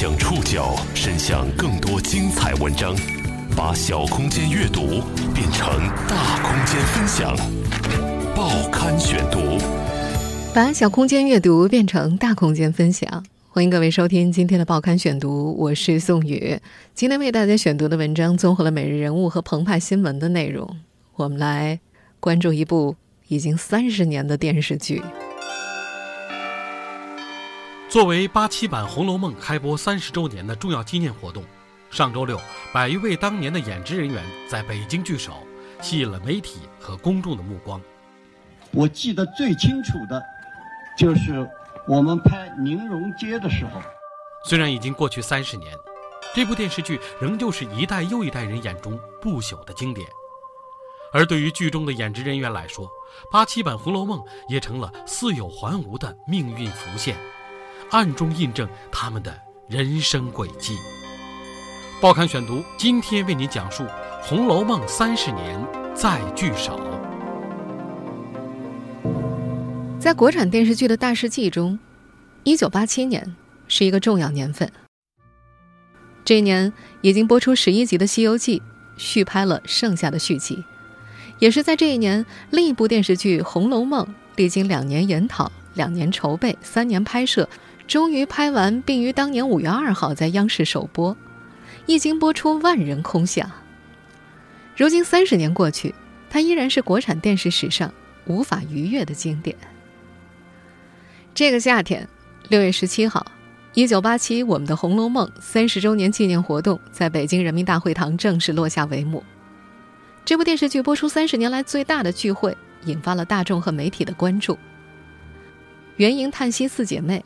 将触角伸向更多精彩文章，把小空间阅读变成大空间分享。报刊选读，把小空间阅读变成大空间分享。欢迎各位收听今天的报刊选读，我是宋宇。今天为大家选读的文章综合了每日人物和澎湃新闻的内容。我们来关注一部已经三十年的电视剧。作为八七版《红楼梦》开播三十周年的重要纪念活动，上周六，百余位当年的演职人员在北京聚首，吸引了媒体和公众的目光。我记得最清楚的，就是我们拍《宁荣街》的时候。虽然已经过去三十年，这部电视剧仍旧是一代又一代人眼中不朽的经典。而对于剧中的演职人员来说，八七版《红楼梦》也成了似有还无的命运浮现。暗中印证他们的人生轨迹。报刊选读今天为您讲述《红楼梦》三十年再聚首。在国产电视剧的大事记中，一九八七年是一个重要年份。这一年已经播出十一集的《西游记》续拍了剩下的续集，也是在这一年，另一部电视剧《红楼梦》历经两年研讨、两年筹备、三年拍摄。终于拍完，并于当年五月二号在央视首播，一经播出，万人空巷。如今三十年过去，它依然是国产电视史上无法逾越的经典。这个夏天，六月十七号，一九八七，我们的《红楼梦》三十周年纪念活动在北京人民大会堂正式落下帷幕。这部电视剧播出三十年来最大的聚会，引发了大众和媒体的关注。元营叹息四姐妹。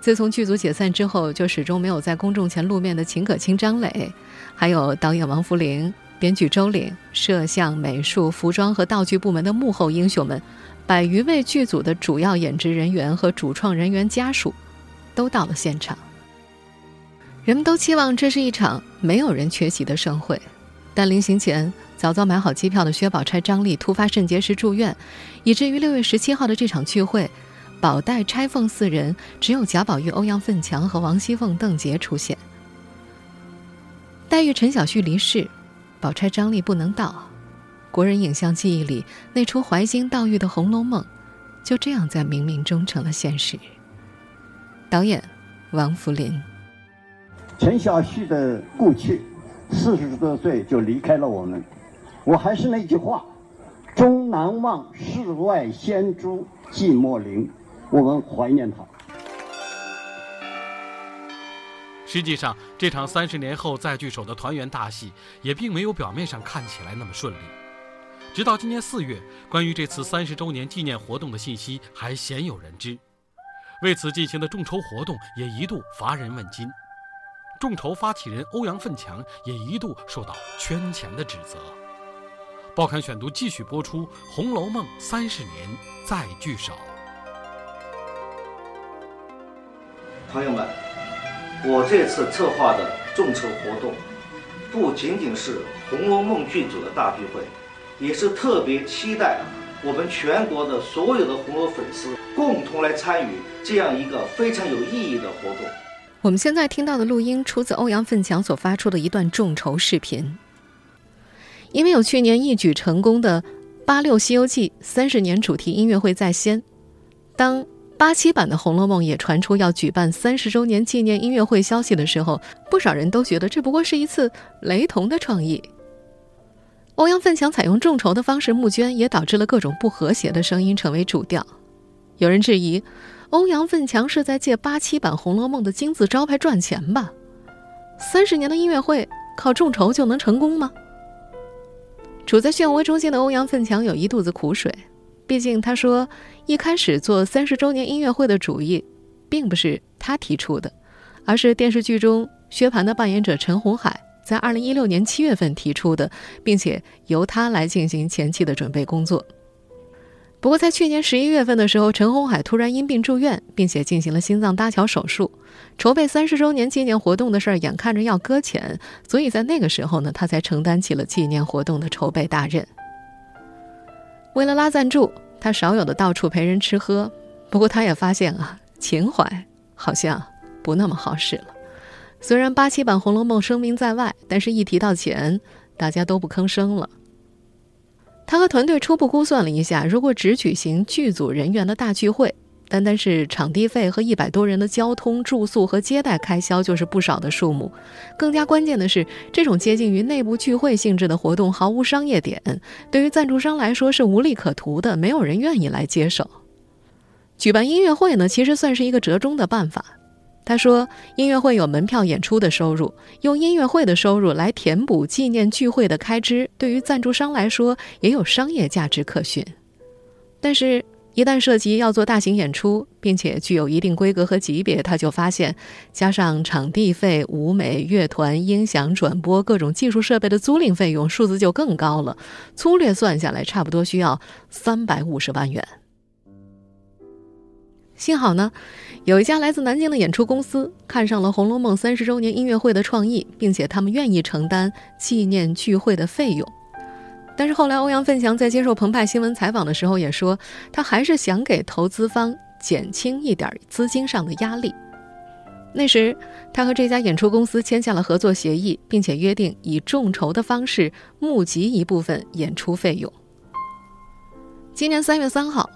自从剧组解散之后，就始终没有在公众前露面的秦可卿、张磊，还有导演王扶林、编剧周岭、摄像、美术、服装和道具部门的幕后英雄们，百余位剧组的主要演职人员和主创人员家属，都到了现场。人们都期望这是一场没有人缺席的盛会，但临行前早早买好机票的薛宝钗、张丽突发肾结石住院，以至于六月十七号的这场聚会。宝黛、钗凤四人，只有贾宝玉、欧阳奋强和王熙凤、邓婕出现。黛玉、陈晓旭离世，宝钗、张丽不能到。国人影像记忆里那出怀金悼玉的《红楼梦》，就这样在冥冥中成了现实。导演王扶林。陈晓旭的故去，四十多岁就离开了我们。我还是那句话：终难忘世外仙珠寂寞林。我们怀念他。实际上，这场三十年后再聚首的团圆大戏，也并没有表面上看起来那么顺利。直到今年四月，关于这次三十周年纪念活动的信息还鲜有人知。为此进行的众筹活动也一度乏人问津，众筹发起人欧阳奋强也一度受到圈钱的指责。报刊选读继续播出《红楼梦》三十年再聚首。朋友们，我这次策划的众筹活动，不仅仅是《红楼梦》剧组的大聚会，也是特别期待我们全国的所有的红楼粉丝共同来参与这样一个非常有意义的活动。我们现在听到的录音出自欧阳奋强所发出的一段众筹视频，因为有去年一举成功的“八六西游记”三十年主题音乐会在先，当。八七版的《红楼梦》也传出要举办三十周年纪念音乐会消息的时候，不少人都觉得这不过是一次雷同的创意。欧阳奋强采用众筹的方式募捐，也导致了各种不和谐的声音成为主调。有人质疑，欧阳奋强是在借八七版《红楼梦》的金字招牌赚钱吧？三十年的音乐会靠众筹就能成功吗？处在漩涡中心的欧阳奋强有一肚子苦水。毕竟，他说一开始做三十周年音乐会的主意，并不是他提出的，而是电视剧中薛蟠的扮演者陈红海在二零一六年七月份提出的，并且由他来进行前期的准备工作。不过，在去年十一月份的时候，陈红海突然因病住院，并且进行了心脏搭桥手术，筹备三十周年纪念活动的事儿眼看着要搁浅，所以在那个时候呢，他才承担起了纪念活动的筹备大任。为了拉赞助，他少有的到处陪人吃喝。不过，他也发现啊，情怀好像不那么好使了。虽然八七版《红楼梦》声名在外，但是一提到钱，大家都不吭声了。他和团队初步估算了一下，如果只举行剧组人员的大聚会，单单是场地费和一百多人的交通、住宿和接待开销就是不少的数目。更加关键的是，这种接近于内部聚会性质的活动毫无商业点，对于赞助商来说是无利可图的，没有人愿意来接手。举办音乐会呢，其实算是一个折中的办法。他说：“音乐会有门票、演出的收入，用音乐会的收入来填补纪念聚会的开支，对于赞助商来说也有商业价值可循。但是，一旦涉及要做大型演出，并且具有一定规格和级别，他就发现，加上场地费、舞美、乐团、音响、转播各种技术设备的租赁费用，数字就更高了。粗略算下来，差不多需要三百五十万元。幸好呢。”有一家来自南京的演出公司看上了《红楼梦》三十周年音乐会的创意，并且他们愿意承担纪念聚会的费用。但是后来，欧阳奋强在接受澎湃新闻采访的时候也说，他还是想给投资方减轻一点资金上的压力。那时，他和这家演出公司签下了合作协议，并且约定以众筹的方式募集一部分演出费用。今年三月三号。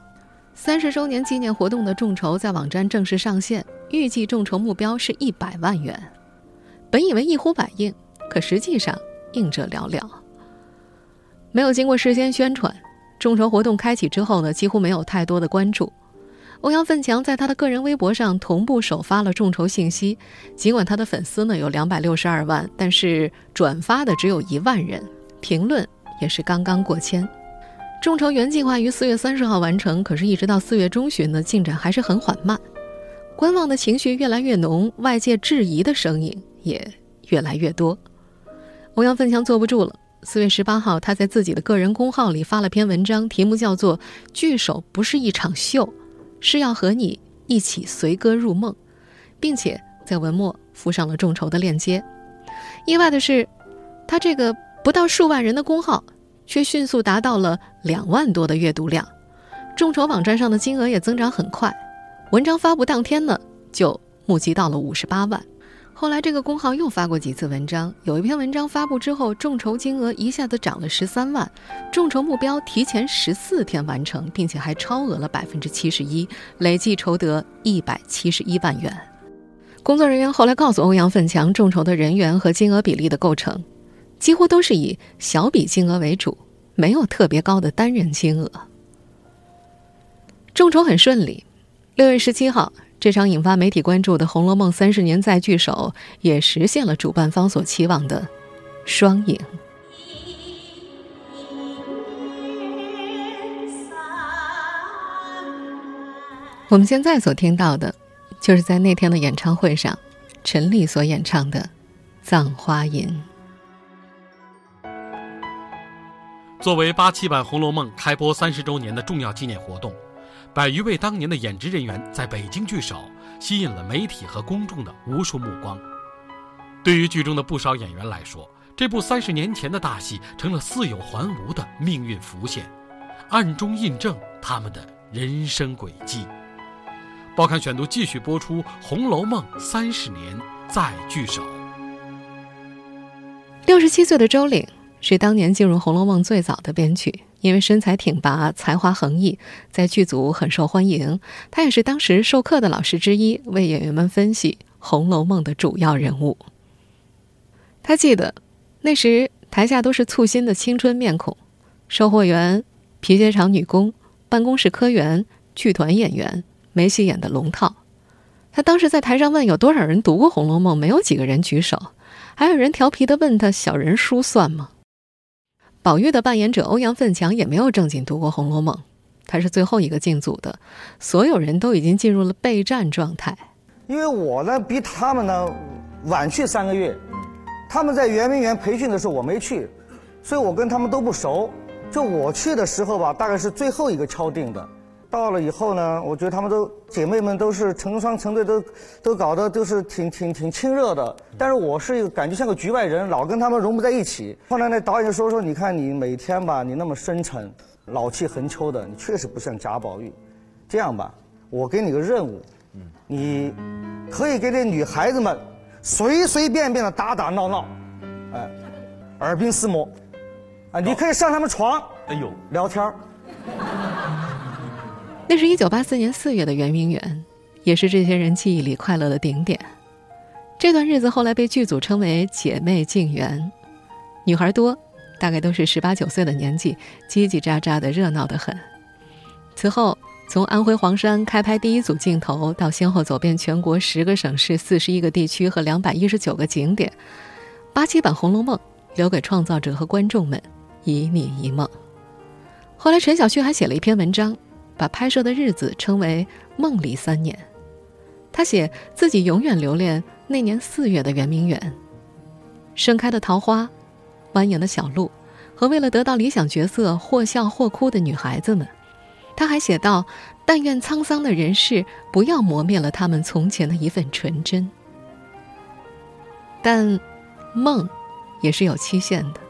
三十周年纪念活动的众筹在网站正式上线，预计众筹目标是一百万元。本以为一呼百应，可实际上应者寥寥。没有经过事先宣传，众筹活动开启之后呢，几乎没有太多的关注。欧阳奋强在他的个人微博上同步首发了众筹信息，尽管他的粉丝呢有两百六十二万，但是转发的只有一万人，评论也是刚刚过千。众筹原计划于四月三十号完成，可是，一直到四月中旬呢，进展还是很缓慢。观望的情绪越来越浓，外界质疑的声音也越来越多。欧阳奋强坐不住了。四月十八号，他在自己的个人公号里发了篇文章，题目叫做《聚首不是一场秀，是要和你一起随歌入梦》，并且在文末附上了众筹的链接。意外的是，他这个不到数万人的公号。却迅速达到了两万多的阅读量，众筹网站上的金额也增长很快。文章发布当天呢，就募集到了五十八万。后来这个公号又发过几次文章，有一篇文章发布之后，众筹金额一下子涨了十三万，众筹目标提前十四天完成，并且还超额了百分之七十一，累计筹得一百七十一万元。工作人员后来告诉欧阳奋强，众筹的人员和金额比例的构成。几乎都是以小笔金额为主，没有特别高的单人金额。众筹很顺利，六月十七号，这场引发媒体关注的《红楼梦》三十年再聚首也实现了主办方所期望的双赢。我们现在所听到的，就是在那天的演唱会上，陈丽所演唱的《葬花吟》。作为八七版《红楼梦》开播三十周年的重要纪念活动，百余位当年的演职人员在北京聚首，吸引了媒体和公众的无数目光。对于剧中的不少演员来说，这部三十年前的大戏成了似有还无的命运浮现，暗中印证他们的人生轨迹。报刊选读继续播出《红楼梦》三十年再聚首。六十七岁的周岭。是当年进入《红楼梦》最早的编剧，因为身材挺拔、才华横溢，在剧组很受欢迎。他也是当时授课的老师之一，为演员们分析《红楼梦》的主要人物。他记得，那时台下都是簇新的青春面孔：售货员、皮鞋厂女工、办公室科员、剧团演员，没戏演的龙套。他当时在台上问有多少人读过《红楼梦》，没有几个人举手，还有人调皮的问他：“小人书算吗？”宝玉的扮演者欧阳奋强也没有正经读过《红楼梦》，他是最后一个进组的，所有人都已经进入了备战状态。因为我呢比他们呢晚去三个月，他们在圆明园培训的时候我没去，所以我跟他们都不熟。就我去的时候吧，大概是最后一个敲定的。到了以后呢，我觉得他们都姐妹们都是成双成对，都都搞得都是挺挺挺亲热的。但是我是一个感觉像个局外人，老跟他们融不在一起。后来那导演就说说，你看你每天吧，你那么深沉、老气横秋的，你确实不像贾宝玉。这样吧，我给你个任务，你可以给这女孩子们随随便便的打打闹闹，哎，耳鬓厮磨，啊，你可以上他们床，哎呦，聊天那是一九八四年四月的圆明园，也是这些人记忆里快乐的顶点。这段日子后来被剧组称为“姐妹静园”，女孩多，大概都是十八九岁的年纪，叽叽喳喳的，热闹的很。此后，从安徽黄山开拍第一组镜头，到先后走遍全国十个省市、四十一个地区和两百一十九个景点，八七版《红楼梦》留给创造者和观众们一你一梦。后来，陈小旭还写了一篇文章，把拍摄的日子称为“梦里三年”。他写自己永远留恋那年四月的圆明园，盛开的桃花，蜿蜒的小路，和为了得到理想角色或笑或哭的女孩子们。他还写道：“但愿沧桑的人世不要磨灭了他们从前的一份纯真。”但，梦，也是有期限的。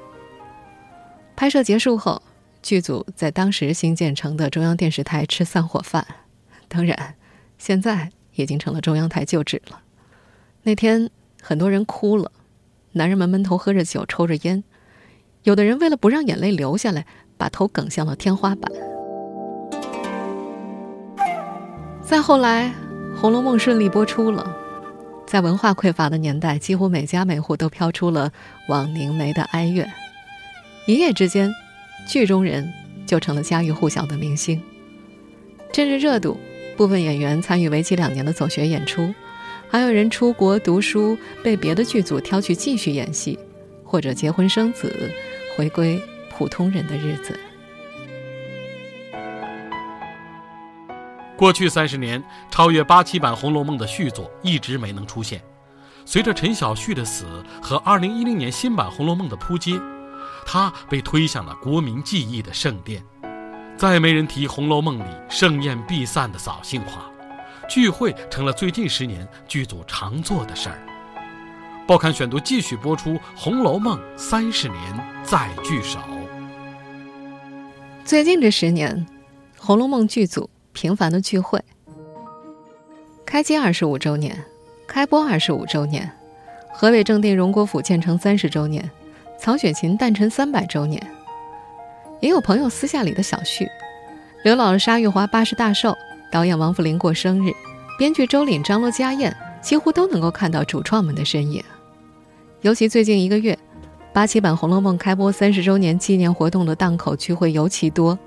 拍摄结束后，剧组在当时新建成的中央电视台吃散伙饭，当然，现在已经成了中央台旧址了。那天，很多人哭了，男人们闷头喝着酒，抽着烟，有的人为了不让眼泪流下来，把头梗向了天花板。再后来，《红楼梦》顺利播出了。在文化匮乏的年代，几乎每家每户都飘出了枉凝眉的哀怨。一夜之间，剧中人就成了家喻户晓的明星。趁着热度，部分演员参与为期两年的走学演出，还有人出国读书，被别的剧组挑去继续演戏，或者结婚生子，回归普通人的日子。过去三十年，超越八七版《红楼梦》的续作一直没能出现。随着陈晓旭的死和二零一零年新版《红楼梦》的扑街，他被推向了国民记忆的圣殿。再没人提《红楼梦》里盛宴必散的扫兴话，聚会成了最近十年剧组常做的事儿。报刊选读继续播出《红楼梦》三十年再聚首。最近这十年，《红楼梦》剧组。频繁的聚会，开机二十五周年，开播二十五周年，河北正定荣国府建成三十周年，曹雪芹诞辰三百周年。也有朋友私下里的小序：刘姥姥沙玉华八十大寿，导演王扶林过生日，编剧周岭张罗家宴，几乎都能够看到主创们的身影。尤其最近一个月，八七版《红楼梦》开播三十周年纪念活动的档口聚会尤其多。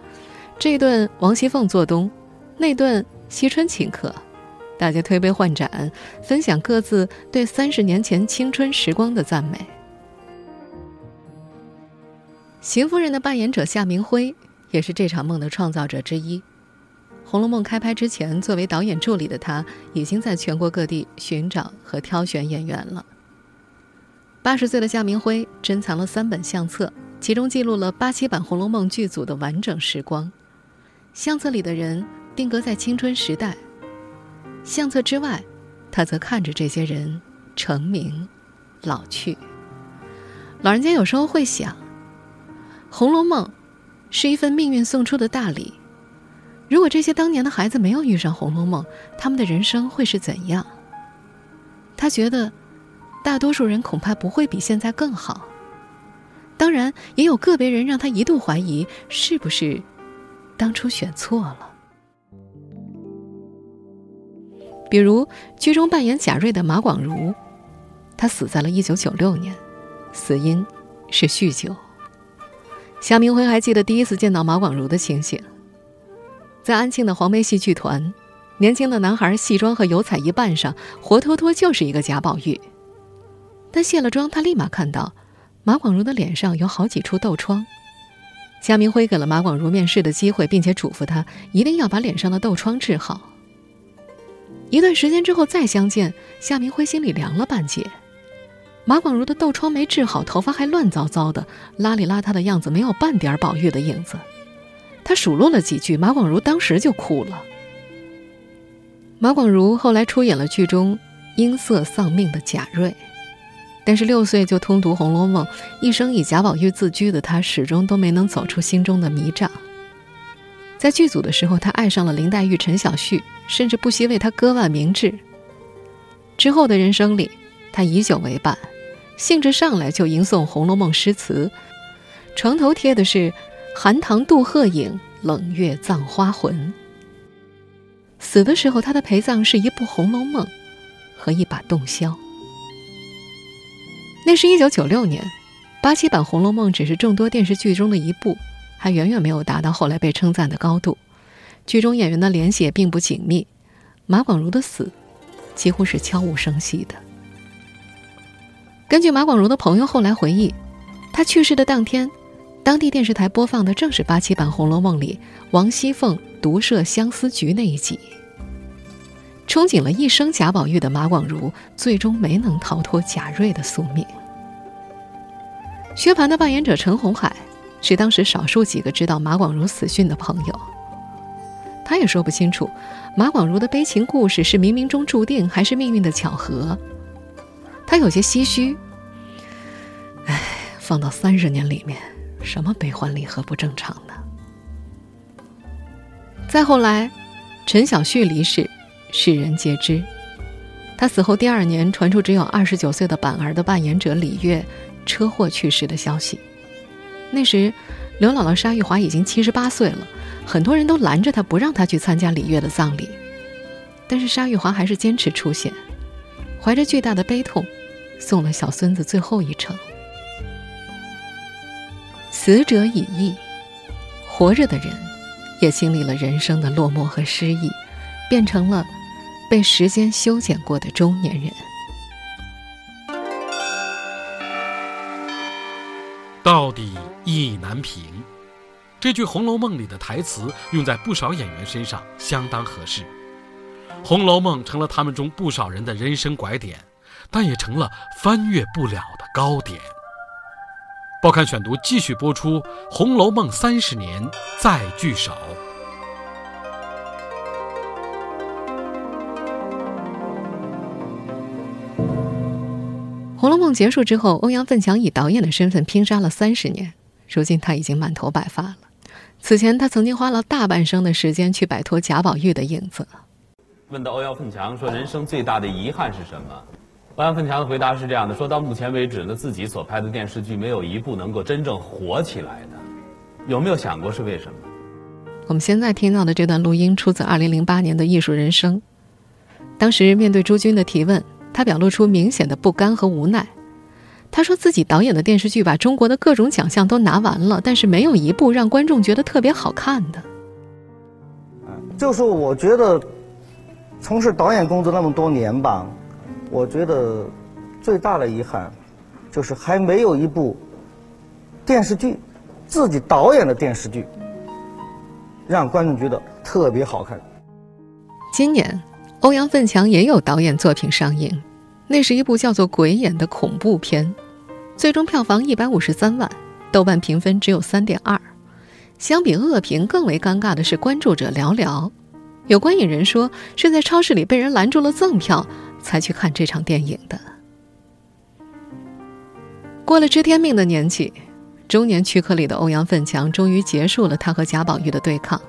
这一顿王熙凤做东。那顿惜春请客，大家推杯换盏，分享各自对三十年前青春时光的赞美。邢夫人的扮演者夏明辉也是这场梦的创造者之一。《红楼梦》开拍之前，作为导演助理的他，已经在全国各地寻找和挑选演员了。八十岁的夏明辉珍藏了三本相册，其中记录了八七版《红楼梦》剧组的完整时光。相册里的人。定格在青春时代。相册之外，他则看着这些人成名、老去。老人家有时候会想，《红楼梦》是一份命运送出的大礼。如果这些当年的孩子没有遇上《红楼梦》，他们的人生会是怎样？他觉得，大多数人恐怕不会比现在更好。当然，也有个别人让他一度怀疑，是不是当初选错了。比如剧中扮演贾瑞的马广如，他死在了一九九六年，死因是酗酒。夏明辉还记得第一次见到马广如的情形，在安庆的黄梅戏剧团，年轻的男孩戏装和油彩一扮上，活脱脱就是一个贾宝玉。但卸了妆，他立马看到马广如的脸上有好几处痘疮。夏明辉给了马广如面试的机会，并且嘱咐他一定要把脸上的痘疮治好。一段时间之后再相见，夏明辉心里凉了半截。马广如的痘疮没治好，头发还乱糟糟的，邋里邋遢的样子没有半点宝玉的影子。他数落了几句，马广如当时就哭了。马广如后来出演了剧中音色丧命的贾瑞，但是六岁就通读《红楼梦》，一生以贾宝玉自居的他，始终都没能走出心中的迷障。在剧组的时候，他爱上了林黛玉、陈小旭，甚至不惜为她割腕明志。之后的人生里，他以酒为伴，兴致上来就吟诵《红楼梦》诗词，床头贴的是“寒塘渡鹤影，冷月葬花魂”。死的时候，他的陪葬是一部《红楼梦》和一把洞箫。那是一九九六年，八七版《红楼梦》只是众多电视剧中的一部，还远远没有达到后来被称赞的高度。剧中演员的联系也并不紧密，马广如的死几乎是悄无声息的。根据马广如的朋友后来回忆，他去世的当天，当地电视台播放的正是八七版《红楼梦》里王熙凤独设相思局那一集。憧憬了一生贾宝玉的马广如，最终没能逃脱贾瑞的宿命。薛蟠的扮演者陈红海，是当时少数几个知道马广如死讯的朋友。他也说不清楚，马广如的悲情故事是冥冥中注定，还是命运的巧合。他有些唏嘘。唉，放到三十年里面，什么悲欢离合不正常呢？再后来，陈小旭离世。世人皆知，他死后第二年传出只有二十九岁的板儿的扮演者李月车祸去世的消息。那时，刘姥姥沙玉华已经七十八岁了，很多人都拦着她不让她去参加李月的葬礼，但是沙玉华还是坚持出现，怀着巨大的悲痛，送了小孙子最后一程。死者已矣，活着的人也经历了人生的落寞和失意，变成了。被时间修剪过的中年人，到底意难平。这句《红楼梦》里的台词用在不少演员身上相当合适，《红楼梦》成了他们中不少人的人生拐点，但也成了翻越不了的高点。报刊选读继续播出，《红楼梦》三十年再聚首。《红楼梦》结束之后，欧阳奋强以导演的身份拼杀了三十年，如今他已经满头白发了。此前，他曾经花了大半生的时间去摆脱贾宝玉的影子。问到欧阳奋强说：“人生最大的遗憾是什么？”欧阳奋强的回答是这样的：“说到目前为止呢，自己所拍的电视剧没有一部能够真正火起来的。有没有想过是为什么？”我们现在听到的这段录音出自2008年的《艺术人生》，当时面对朱军的提问。他表露出明显的不甘和无奈。他说自己导演的电视剧把中国的各种奖项都拿完了，但是没有一部让观众觉得特别好看的。就是我觉得，从事导演工作那么多年吧，我觉得最大的遗憾，就是还没有一部电视剧，自己导演的电视剧，让观众觉得特别好看。今年，欧阳奋强也有导演作品上映。那是一部叫做《鬼眼》的恐怖片，最终票房一百五十三万，豆瓣评分只有三点二。相比恶评，更为尴尬的是关注者寥寥。有观影人说是在超市里被人拦住了赠票，才去看这场电影的。过了知天命的年纪，中年躯壳里的欧阳奋强终于结束了他和贾宝玉的对抗，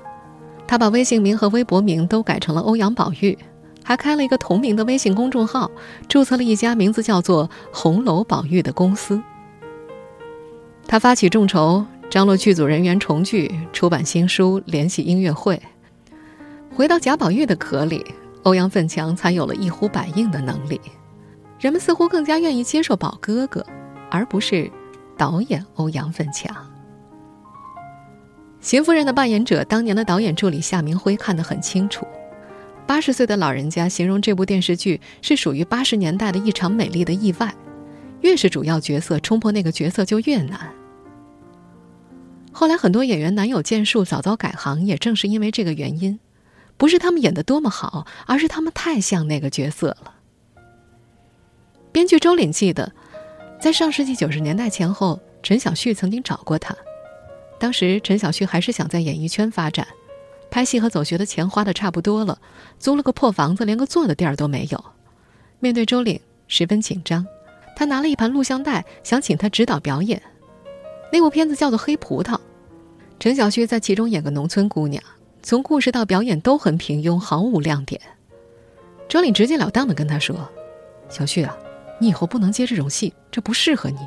他把微信名和微博名都改成了欧阳宝玉。还开了一个同名的微信公众号，注册了一家名字叫做“红楼宝玉”的公司。他发起众筹，张罗剧组人员重聚，出版新书，联系音乐会。回到贾宝玉的壳里，欧阳奋强才有了一呼百应的能力。人们似乎更加愿意接受宝哥哥，而不是导演欧阳奋强。邢夫人的扮演者，当年的导演助理夏明辉看得很清楚。八十岁的老人家形容这部电视剧是属于八十年代的一场美丽的意外，越是主要角色冲破那个角色就越难。后来很多演员难有建树，早早改行，也正是因为这个原因，不是他们演的多么好，而是他们太像那个角色了。编剧周岭记得，在上世纪九十年代前后，陈小旭曾经找过他，当时陈小旭还是想在演艺圈发展。拍戏和走学的钱花的差不多了，租了个破房子，连个坐的地儿都没有。面对周岭，十分紧张。他拿了一盘录像带，想请他指导表演。那部片子叫做《黑葡萄》，陈小旭在其中演个农村姑娘，从故事到表演都很平庸，毫无亮点。周岭直截了当的跟他说：“小旭啊，你以后不能接这种戏，这不适合你。”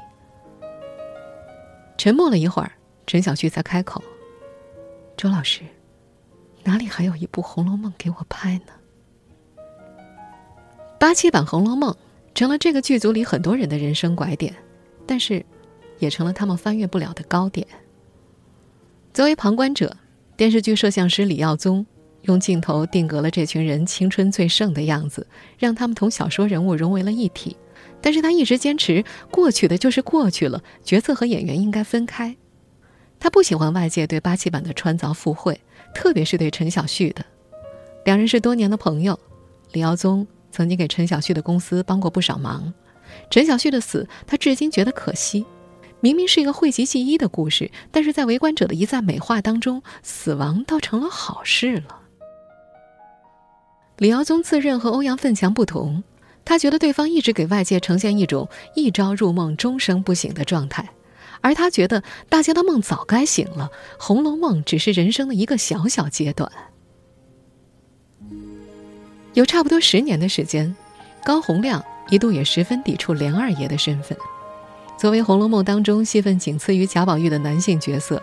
沉默了一会儿，陈小旭才开口：“周老师，哪里还有一部《红楼梦》给我拍呢？”八七版《红楼梦》成了这个剧组里很多人的人生拐点，但是，也成了他们翻越不了的高点。作为旁观者，电视剧摄像师李耀宗用镜头定格了这群人青春最盛的样子，让他们同小说人物融为了一体。但是他一直坚持，过去的就是过去了，角色和演员应该分开。他不喜欢外界对八七版的穿凿附会，特别是对陈小旭的。两人是多年的朋友，李耀宗曾经给陈小旭的公司帮过不少忙。陈小旭的死，他至今觉得可惜。明明是一个讳疾忌医的故事，但是在围观者的一再美化当中，死亡倒成了好事了。李耀宗自认和欧阳奋强不同。他觉得对方一直给外界呈现一种一朝入梦终生不醒的状态，而他觉得大家的梦早该醒了，《红楼梦》只是人生的一个小小阶段。有差不多十年的时间，高洪亮一度也十分抵触连二爷的身份。作为《红楼梦》当中戏份仅次于贾宝玉的男性角色，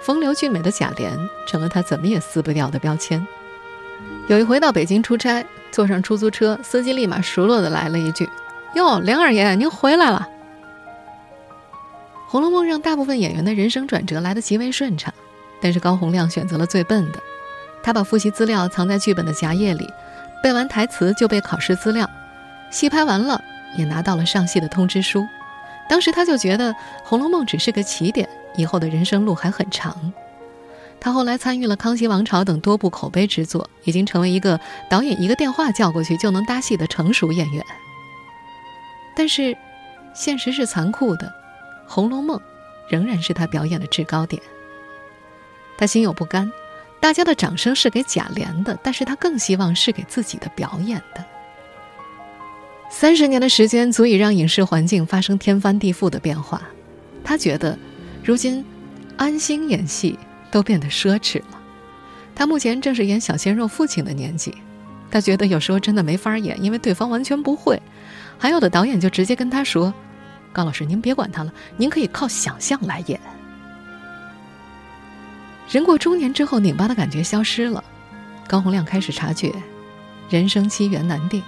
风流俊美的贾琏成了他怎么也撕不掉的标签。有一回到北京出差。坐上出租车，司机立马熟络的来了一句：“哟，梁二爷，您回来了。”《红楼梦》让大部分演员的人生转折来得极为顺畅，但是高洪亮选择了最笨的，他把复习资料藏在剧本的夹页里，背完台词就背考试资料，戏拍完了也拿到了上戏的通知书。当时他就觉得《红楼梦》只是个起点，以后的人生路还很长。他后来参与了《康熙王朝》等多部口碑之作，已经成为一个导演一个电话叫过去就能搭戏的成熟演员。但是，现实是残酷的，《红楼梦》仍然是他表演的制高点。他心有不甘，大家的掌声是给贾琏的，但是他更希望是给自己的表演的。三十年的时间足以让影视环境发生天翻地覆的变化，他觉得，如今安心演戏。都变得奢侈了。他目前正是演小鲜肉父亲的年纪，他觉得有时候真的没法演，因为对方完全不会。还有的导演就直接跟他说：“高老师，您别管他了，您可以靠想象来演。”人过中年之后，拧巴的感觉消失了。高洪亮开始察觉，人生机缘难定。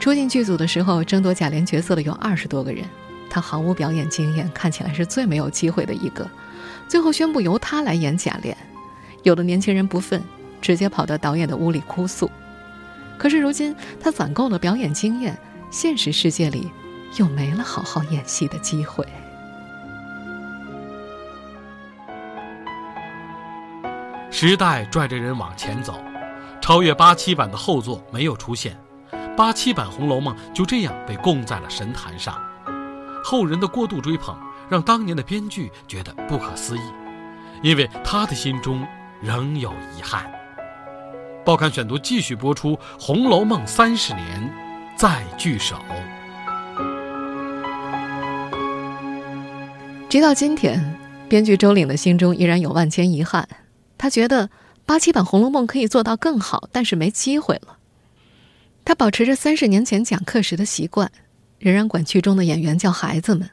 初进剧组的时候，争夺贾琏角色的有二十多个人，他毫无表演经验，看起来是最没有机会的一个。最后宣布由他来演贾琏，有的年轻人不忿，直接跑到导演的屋里哭诉。可是如今他攒够了表演经验，现实世界里又没了好好演戏的机会。时代拽着人往前走，超越八七版的后座没有出现，八七版《红楼梦》就这样被供在了神坛上，后人的过度追捧。让当年的编剧觉得不可思议，因为他的心中仍有遗憾。报刊选读继续播出《红楼梦》三十年，再聚首。直到今天，编剧周岭的心中依然有万千遗憾。他觉得八七版《红楼梦》可以做到更好，但是没机会了。他保持着三十年前讲课时的习惯，仍然管剧中的演员叫孩子们。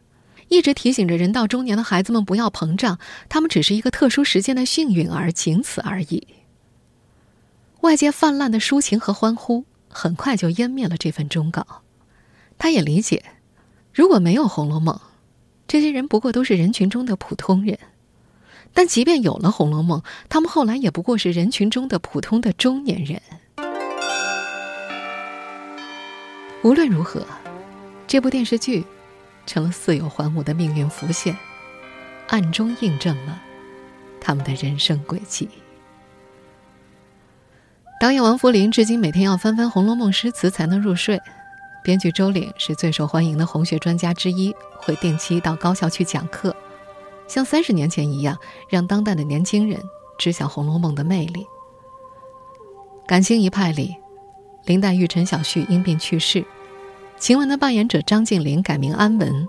一直提醒着人到中年的孩子们不要膨胀，他们只是一个特殊时间的幸运儿，仅此而已。外界泛滥的抒情和欢呼，很快就湮灭了这份忠告。他也理解，如果没有《红楼梦》，这些人不过都是人群中的普通人；但即便有了《红楼梦》，他们后来也不过是人群中的普通的中年人。无论如何，这部电视剧。成了四有还母的命运浮现，暗中印证了他们的人生轨迹。导演王扶林至今每天要翻翻《红楼梦》诗词才能入睡，编剧周岭是最受欢迎的红学专家之一，会定期到高校去讲课，像三十年前一样，让当代的年轻人知晓《红楼梦》的魅力。感情一派里，林黛玉、陈小旭因病去世。晴雯的扮演者张静林改名安雯，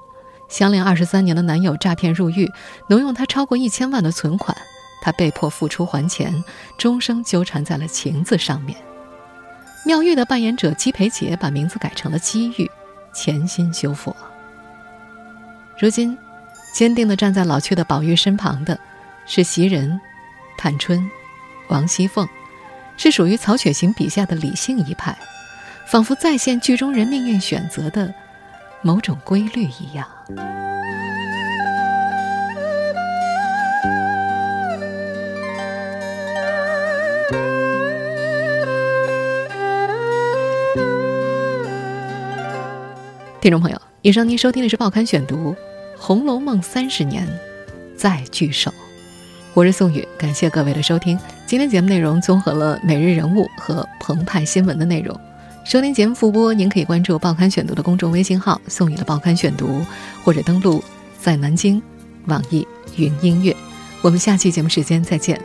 相恋二十三年的男友诈骗入狱，挪用她超过一千万的存款，她被迫付出还钱，终生纠缠在了情字上面。妙玉的扮演者姬培杰把名字改成了姬玉，潜心修佛。如今，坚定地站在老去的宝玉身旁的，是袭人、探春、王熙凤，是属于曹雪芹笔下的理性一派，仿佛再现剧中人命运选择的某种规律一样。听众朋友，以上您收听的是《报刊选读》，《红楼梦》三十年再聚首。我是宋宇，感谢各位的收听。今天节目内容综合了每日人物和澎湃新闻的内容。收听节目复播，您可以关注《报刊选读》的公众微信号“宋宇的报刊选读”，或者登录在南京网易云音乐。我们下期节目时间再见。